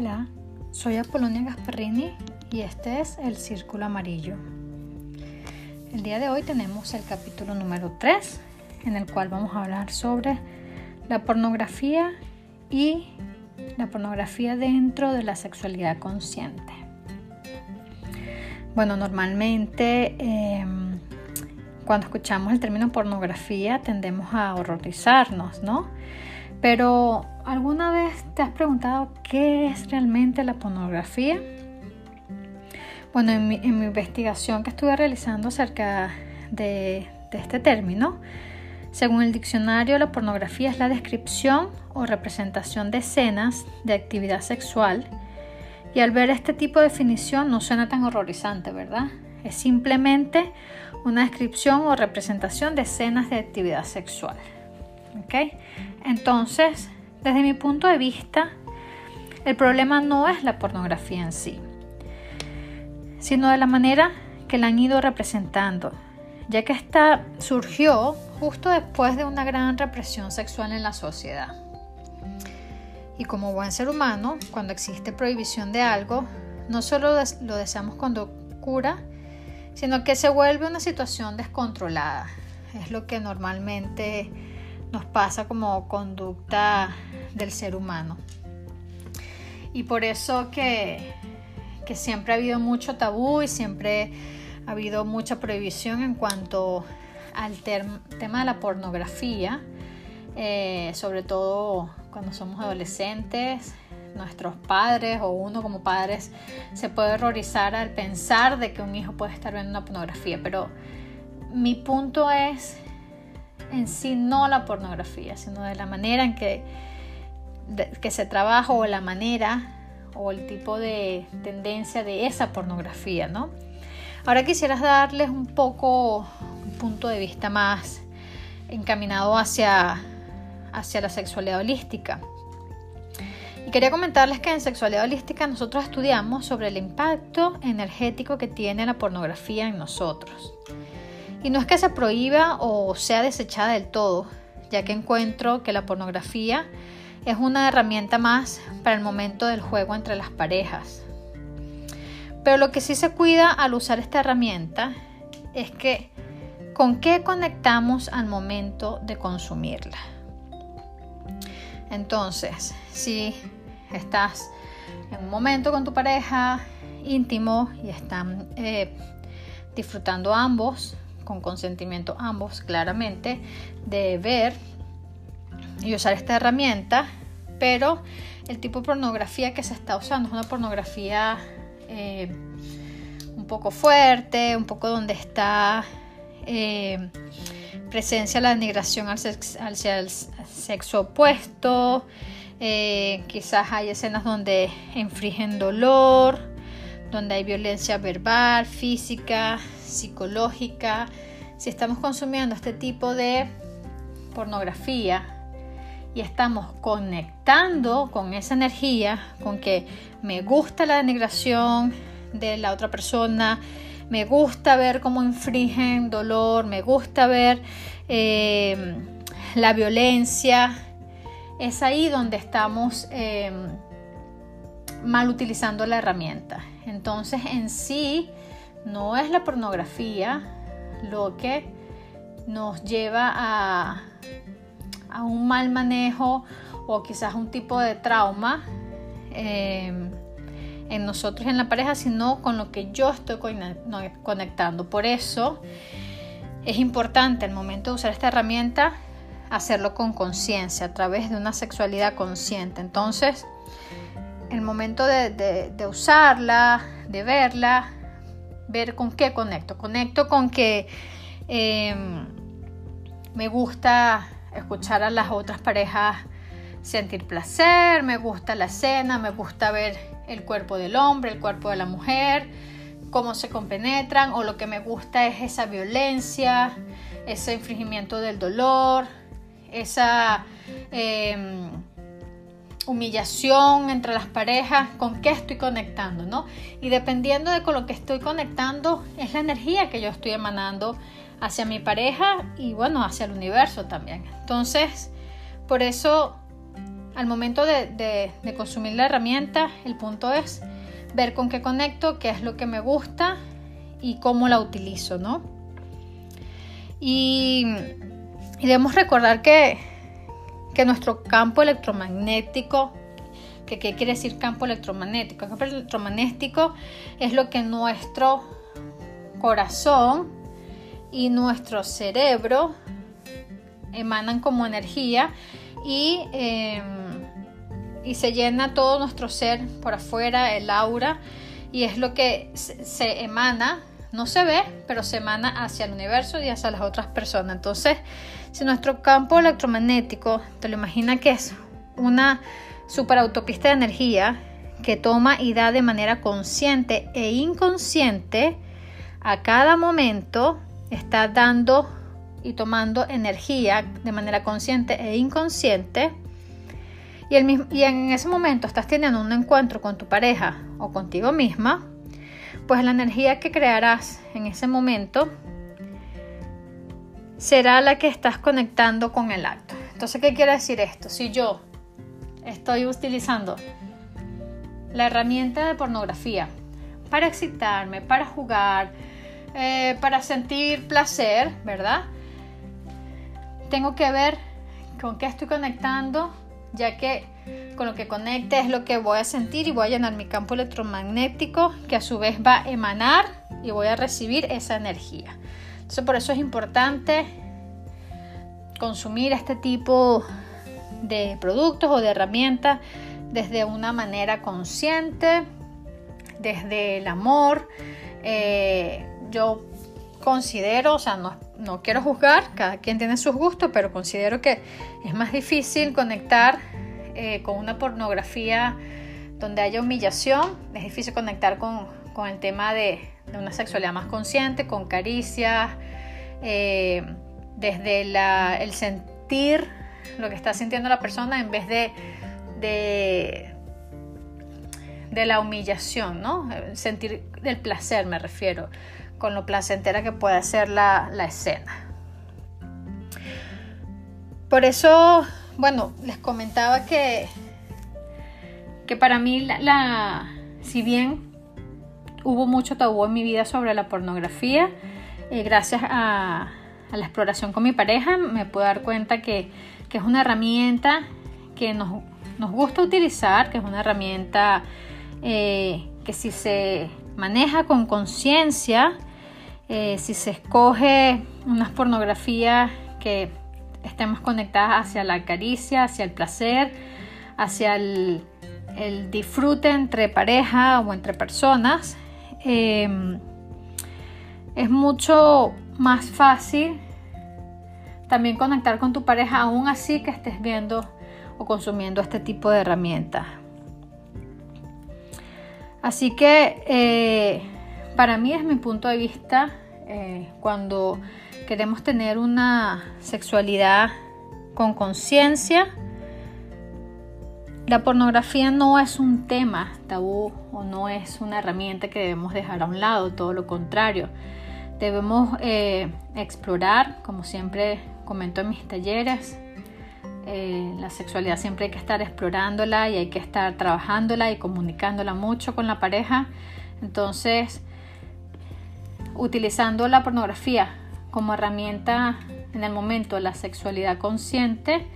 Hola, soy Apolonia Gasparini y este es el Círculo Amarillo. El día de hoy tenemos el capítulo número 3 en el cual vamos a hablar sobre la pornografía y la pornografía dentro de la sexualidad consciente. Bueno, normalmente em, cuando escuchamos el término pornografía tendemos a horrorizarnos, ¿no? Pero ¿alguna vez te has preguntado qué es realmente la pornografía? Bueno, en mi, investigación que estuve realizando acerca de, de este término, según el diccionario, la pornografía es la descripción o representación de escenas de actividad sexual. Y al ver este tipo de definición no suena tan horrorizante, ¿verdad? Es simplemente una descripción o representación de escenas de actividad sexual. ¿Ok? Entonces, desde mi punto de vista, el problema no es la pornografía en sí, sino de la manera que la han ido representando, ya que esta surgió justo después de una gran represión sexual en la sociedad. Y como buen ser humano, cuando existe prohibición de algo, no solo lo deseamos con locura, sino que se vuelve una situación descontrolada. Es lo que normalmente nos pasa como conducta del ser humano. Y por eso que, que siempre ha habido mucho tabú y siempre ha habido mucha prohibición en cuanto al tema de la pornografía, eh, sobre todo cuando somos adolescentes, nuestros padres o uno como padres se puede horrorizar al pensar de que un hijo puede estar viendo una pornografía, pero mi punto es en sí no la pornografía, sino de la manera en que, que se trabaja o la manera o el tipo de tendencia de esa pornografía, ¿no? Ahora quisiera darles un poco un punto de vista más encaminado hacia, hacia la sexualidad holística. Y quería comentarles que en sexualidad holística nosotros estudiamos sobre el impacto energético que tiene la pornografía en nosotros. Y no es que se prohíba o sea desechada del todo, ya que encuentro que la pornografía es una herramienta más para el momento del juego entre las parejas. Pero lo que sí se cuida al usar esta herramienta es que con qué conectamos al momento de consumirla. Entonces, si estás en un momento con tu pareja íntimo y están eh, disfrutando ambos con consentimiento ambos claramente, de ver y usar esta herramienta, pero el tipo de pornografía que se está usando es una pornografía eh, un poco fuerte, un poco donde está eh, presencia la denigración hacia el sexo opuesto, eh, quizás hay escenas donde infringen dolor, donde hay violencia verbal, física, psicológica. Si estamos consumiendo este tipo de pornografía y estamos conectando con esa energía, con que me gusta la denigración de la otra persona, me gusta ver cómo infringen dolor, me gusta ver eh, la violencia, es ahí donde estamos eh, mal utilizando la herramienta. Entonces en sí no es la pornografía lo que nos lleva a, a un mal manejo o quizás un tipo de trauma em, en nosotros en la pareja, sino con lo que yo estoy conectando. Por eso es importante al momento de usar esta herramienta hacerlo con conciencia, a través de una sexualidad consciente. Entonces, el momento de, usarla, de verla, ver con qué conecto. Conecto con que em, me gusta escuchar a las otras parejas sentir placer, me gusta la escena, me gusta ver el cuerpo del hombre, el cuerpo de la mujer, cómo se compenetran, o lo que me gusta es esa violencia, ese infringimiento del dolor, esa... Em, humillación entre las parejas, con qué estoy conectando, ¿no? Y dependiendo de con lo que estoy conectando, es la energía que yo estoy emanando hacia mi pareja y bueno, hacia el universo también. Entonces, por eso al momento de, consumir la herramienta, el punto es ver con qué conecto, qué es lo que me gusta y cómo la utilizo, ¿no? Y, debemos recordar que, que nuestro campo electromagnético, que qué quiere decir campo electromagnético, el campo electromagnético es lo que nuestro corazón y nuestro cerebro emanan como energía y, em, y se llena todo nuestro ser por afuera, el aura, y es lo que se emana no se ve, pero se emana hacia el universo y hacia las otras personas. Entonces, si nuestro campo electromagnético, te lo imaginas que es una superautopista de energía que toma y da de manera consciente e inconsciente, a cada momento está dando y tomando energía de manera consciente e inconsciente. Y, y en ese momento estás teniendo un encuentro con tu pareja o contigo misma, pues la energía que crearás en ese momento será la que estás conectando con el acto. Entonces, ¿qué quiere decir esto? Si yo estoy utilizando la herramienta de pornografía para excitarme, para jugar, eh, para sentir placer, ¿verdad? Tengo que ver con qué estoy conectando, ya que con lo que conecte es lo que voy a sentir y voy a llenar mi campo electromagnético que a su vez va a emanar y voy a recibir esa energía. Entonces por eso es importante consumir este tipo de productos o de herramientas desde una manera consciente, desde el amor. Eh, yo considero, o sea, no, no quiero juzgar, cada quien tiene sus gustos, pero considero que es más difícil conectar eh, con una pornografía donde haya humillación, es difícil conectar con, el tema de, una sexualidad más consciente, con caricias, eh, desde el sentir lo que está sintiendo la persona en vez de, de, la humillación, ¿no? Sentir el placer, me refiero, con lo placentera que puede ser la, la escena. Por eso bueno, les comentaba que, que para mí, la, si bien hubo mucho tabú en mi vida sobre la pornografía, eh, gracias a, la exploración con mi pareja me puedo dar cuenta que, es una herramienta que nos, gusta utilizar, que es una herramienta eh, que si se maneja con conciencia, eh, si se escoge unas pornografías que estemos conectadas hacia la caricia, hacia el placer, hacia el, disfrute entre pareja o entre personas, em, es mucho más fácil también conectar con tu pareja aún así que estés viendo o consumiendo este tipo de herramientas. Así que eh, para mí, desde mi punto de vista, eh, cuando queremos tener una sexualidad con conciencia, la pornografía no es un tema tabú o no es una herramienta que debemos dejar a un lado, todo lo contrario. Debemos eh, explorar, como siempre comento en mis talleres, eh, la sexualidad siempre hay que estar explorándola y hay que estar trabajándola y comunicándola mucho con la pareja. Entonces, utilizando la pornografía como herramienta en el momento de la sexualidad consciente.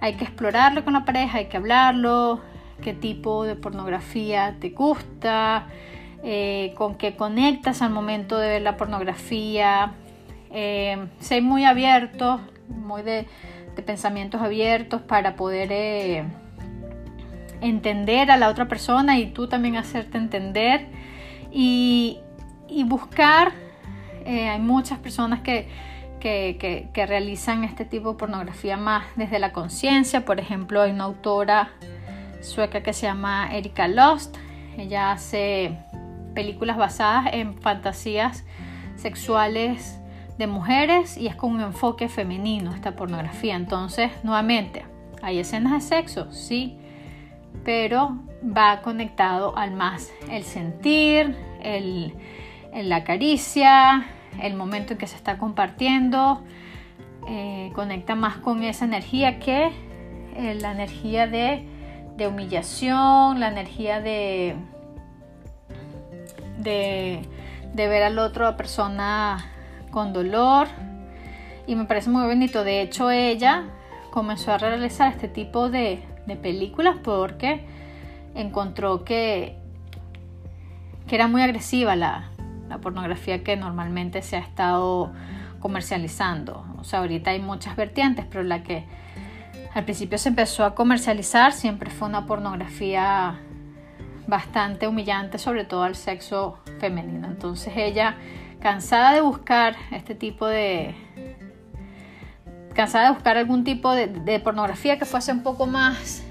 Hay que explorarlo con la pareja, hay que hablarlo, qué tipo de pornografía te gusta, eh, con qué conectas al momento de ver la pornografía. Eh, ser muy abiertos, muy de, pensamientos abiertos para poder eh, entender a la otra persona y tú también hacerte entender y, y buscar eh, hay muchas personas que, que, realizan este tipo de pornografía más desde la conciencia. Por ejemplo, hay una autora sueca que se llama Erika Lost. Ella hace películas basadas en fantasías sexuales de mujeres y es con un enfoque femenino esta pornografía. Entonces, nuevamente, hay escenas de sexo, sí, pero va conectado al más el sentir, el, la caricia, el momento en que se está compartiendo, eh, conecta más con esa energía que eh, la energía de, humillación, la energía de, de, de ver al otro persona con dolor. Y me parece muy bonito. De hecho, ella comenzó a realizar este tipo de, de películas porque encontró que, que era muy agresiva la, la pornografía que normalmente se ha estado comercializando. O sea, ahorita hay muchas vertientes, pero la que al principio se empezó a comercializar siempre fue una pornografía bastante humillante, sobre todo al sexo femenino. Entonces ella, cansada de buscar este tipo de... cansada de buscar algún tipo de, pornografía que fuese un poco más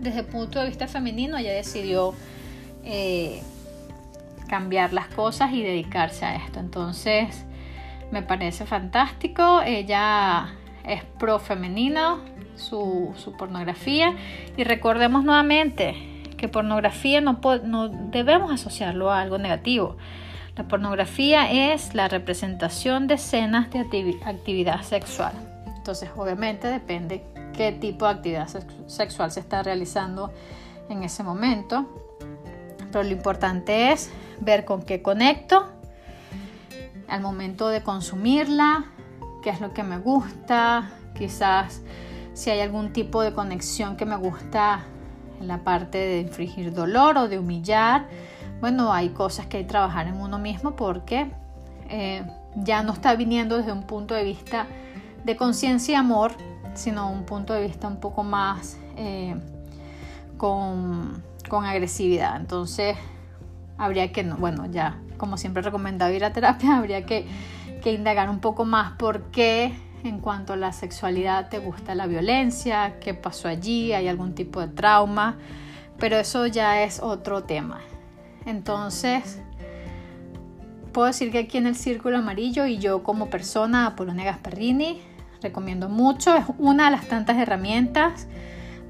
desde el punto de vista femenino, ella decidió eh, cambiar las cosas y dedicarse a esto. Entonces, me parece fantástico. Ella es pro femenino, su, pornografía. Y recordemos nuevamente que pornografía no, no debemos asociarlo a algo negativo. La pornografía es la representación de escenas de actividad sexual. Entonces, obviamente depende qué tipo de actividad sexual se está realizando en ese momento. Pero lo importante es ver con qué conecto al momento de consumirla, qué es lo que me gusta, quizás si hay algún tipo de conexión que me gusta en la parte de infligir dolor o de humillar. Bueno, hay cosas que hay que trabajar en uno mismo porque eh, ya no está viniendo desde un punto de vista de conciencia y amor, sino un punto de vista un poco más eh, con, con agresividad. Entonces, habría que, bueno, ya como siempre recomendado ir a terapia, habría que, que indagar un poco más por qué en cuanto a la sexualidad te gusta la violencia, qué pasó allí, hay algún tipo de trauma, pero eso ya es otro tema. Entonces, puedo decir que aquí en el Círculo Amarillo y yo como persona, Apolonia Gasperrini, recomiendo mucho, es una de las tantas herramientas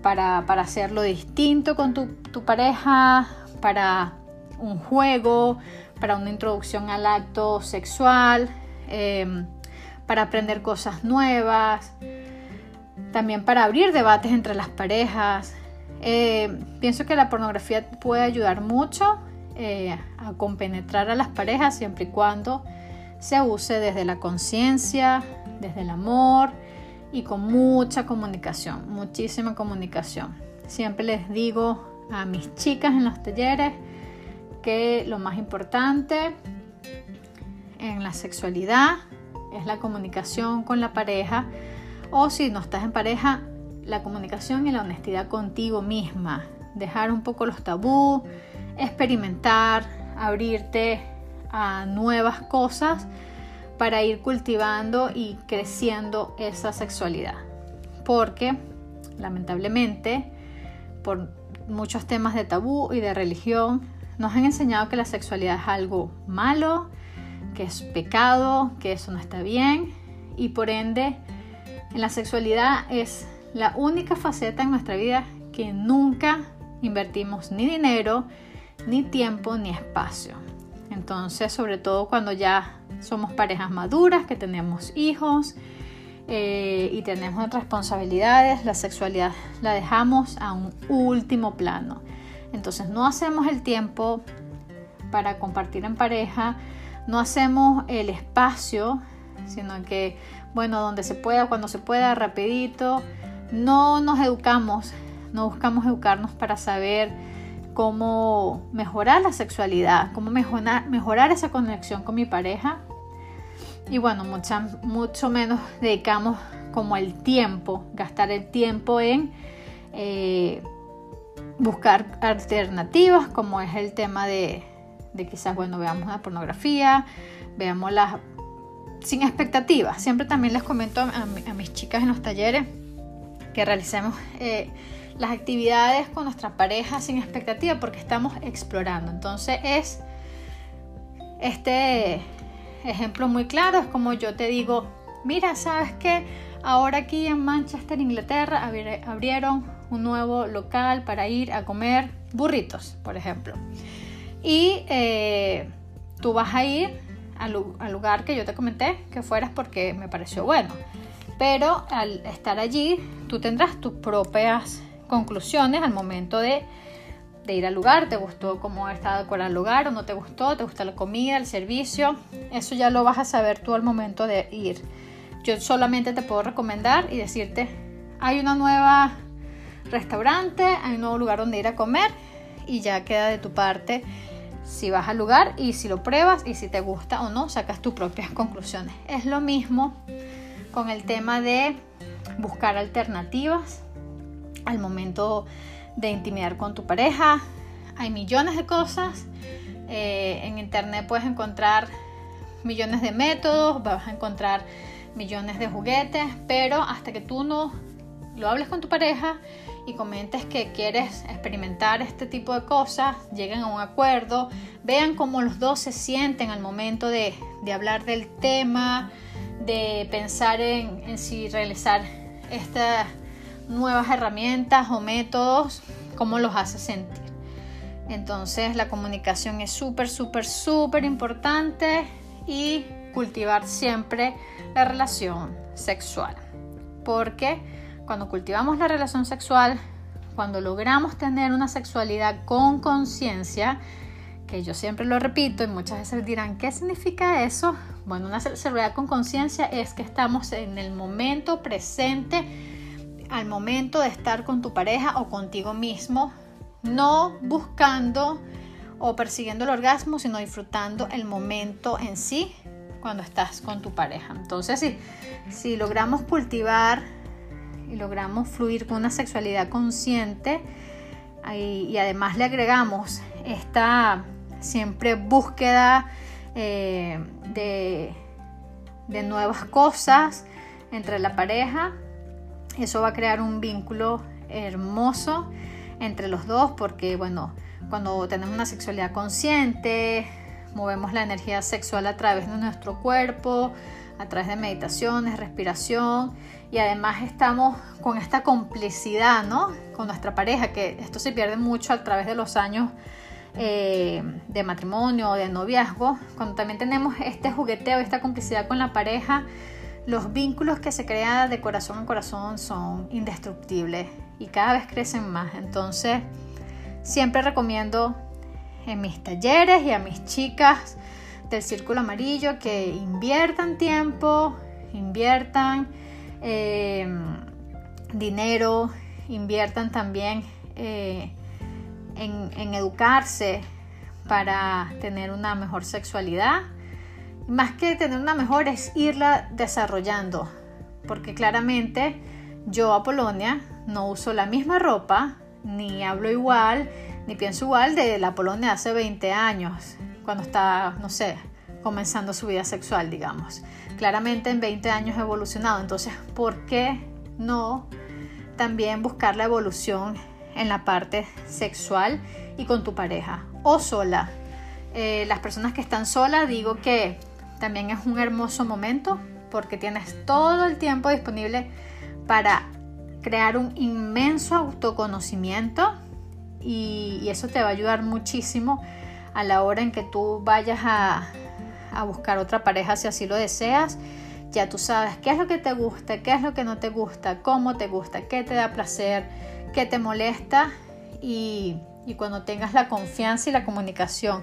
para, para hacerlo distinto con tu, tu pareja, para un juego, para una introducción al acto sexual, em, para aprender cosas nuevas, también para abrir debates entre las parejas. Eh, pienso que la pornografía puede ayudar mucho eh, a compenetrar a las parejas siempre y cuando se use desde la conciencia, desde el amor y con mucha comunicación, muchísima comunicación. Siempre les digo a mis chicas en los talleres, que lo más importante en la sexualidad es la comunicación con la pareja o si no estás en pareja, la comunicación y la honestidad contigo misma. Dejar un poco los tabú, experimentar, abrirte a nuevas cosas para ir cultivando y creciendo esa sexualidad. Porque lamentablemente por muchos temas de tabú y de religión nos han enseñado que la sexualidad es algo malo, que es pecado, que eso no está bien y por ende en la sexualidad es la única faceta en nuestra vida que nunca invertimos ni dinero, ni tiempo, ni espacio. Entonces, sobre todo cuando ya somos parejas maduras, que tenemos hijos eh, y tenemos responsabilidades, la sexualidad la dejamos a un último plano. Entonces no hacemos el tiempo para compartir en pareja, no hacemos el espacio, sino que, bueno, donde se pueda, cuando se pueda, rapidito, no nos educamos, no buscamos educarnos para saber cómo mejorar la sexualidad, cómo mejorar, mejorar esa conexión con mi pareja. Y bueno, mucho menos dedicamos como el tiempo, gastar el tiempo en eh, buscar alternativas, como es el tema de, quizás, bueno, veamos la pornografía, veamos las... sin expectativas. Siempre también les comento a, mis chicas en los talleres que realicemos eh, las actividades con nuestra pareja sin expectativa porque estamos explorando. Entonces es este ejemplo muy claro, es como yo te digo, mira, ¿sabes qué? Ahora aquí en Manchester, Inglaterra, abrieron un nuevo local para ir a comer burritos, por ejemplo. Y eh, tú vas a ir al, lugar que yo te comenté que fueras porque me pareció bueno. Pero al estar allí, tú tendrás tus propias conclusiones al momento de, de ir al lugar. ¿Te gustó cómo está decorado el lugar o no te gustó? ¿Te gusta la comida, el servicio? Eso ya lo vas a saber tú al momento de ir. Yo solamente te puedo recomendar y decirte, hay una nueva restaurante, hay un nuevo lugar donde ir a comer y ya queda de tu parte si vas al lugar y si lo pruebas y si te gusta o no, sacas tus propias conclusiones. Es lo mismo con el tema de buscar alternativas al momento intimidar con tu pareja. Hay millones de cosas. Eh, en internet puedes encontrar millones de métodos, vas a encontrar millones de juguetes, pero hasta que tú no lo hables con tu pareja y comentes que quieres experimentar este tipo de cosas, lleguen a un acuerdo, vean cómo los dos se sienten al momento de, de hablar del tema, de pensar en, en si realizar estas nuevas herramientas o métodos, cómo los hace sentir. Entonces la comunicación es súper, súper, súper importante y cultivar siempre la relación sexual. Porque cuando cultivamos la relación sexual, cuando logramos tener una sexualidad con conciencia, que yo siempre lo repito y muchas veces dirán, ¿qué significa eso? Bueno, una sexualidad con conciencia es que estamos en el momento presente, al momento de estar con tu pareja o contigo mismo, no buscando o persiguiendo el orgasmo, sino disfrutando el momento en sí cuando estás con tu pareja. Entonces, si, si logramos cultivar y logramos fluir con una sexualidad consciente y, además le agregamos esta siempre búsqueda eh, de, de nuevas cosas entre la pareja, eso va a crear un vínculo hermoso entre los dos porque, bueno, cuando tenemos una sexualidad consciente, movemos la energía sexual a través de nuestro cuerpo, a través de meditaciones, respiración y además estamos con esta complicidad, ¿no? Con nuestra pareja, que esto se pierde mucho a través de los años eh, de matrimonio o de noviazgo. Cuando también tenemos este jugueteo, esta complicidad con la pareja, los vínculos que se crean de corazón a corazón son indestructibles y cada vez crecen más. Entonces, siempre recomiendo en mis talleres y a mis chicas del Círculo Amarillo que inviertan tiempo, inviertan eh, dinero, inviertan también eh, en, educarse para tener una mejor sexualidad. Más que tener una mejor es irla desarrollando, porque claramente yo a Polonia no uso la misma ropa, ni hablo igual, ni pienso igual de la Polonia hace 20 años, cuando está, no sé, comenzando su vida sexual, digamos. Claramente en 20 años he evolucionado, entonces, ¿por qué no también buscar la evolución en la parte sexual y con tu pareja o sola? Eh, las personas que están solas, digo que también es un hermoso momento porque tienes todo el tiempo disponible para crear un inmenso autoconocimiento y, eso te va a ayudar muchísimo a la hora en que tú vayas a, buscar otra pareja si así lo deseas. Ya tú sabes qué es lo que te gusta, qué es lo que no te gusta, cómo te gusta, qué te da placer, qué te molesta y, cuando tengas la confianza y la comunicación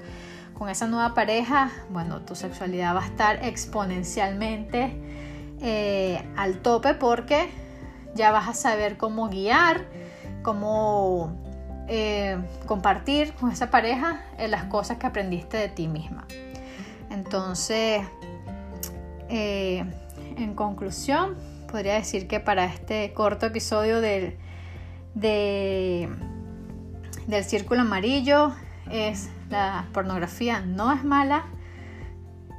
con esa nueva pareja, bueno, tu sexualidad va a estar exponencialmente eh, al tope porque ya vas a saber cómo guiar, cómo eh, compartir con esa pareja las cosas que aprendiste de ti misma. Entonces, eh, en conclusión, podría decir que para este corto episodio del, del círculo amarillo es la pornografía no es mala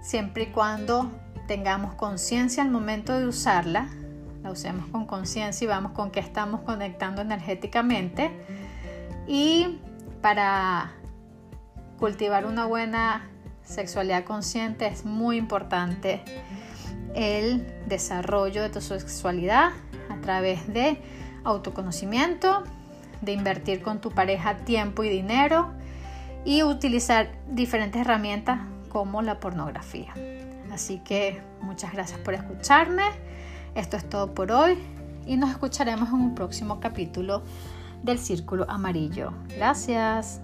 siempre y cuando tengamos conciencia al momento de usarla, la usemos con conciencia y vamos con qué estamos conectando energéticamente. Y para cultivar una buena sexualidad consciente es muy importante el desarrollo de tu sexualidad a través de autoconocimiento, de invertir con tu pareja tiempo y dinero y utilizar diferentes herramientas como la pornografía. Así que muchas gracias por escucharme. Esto es todo por hoy y nos escucharemos en un próximo capítulo del Círculo Amarillo. Gracias.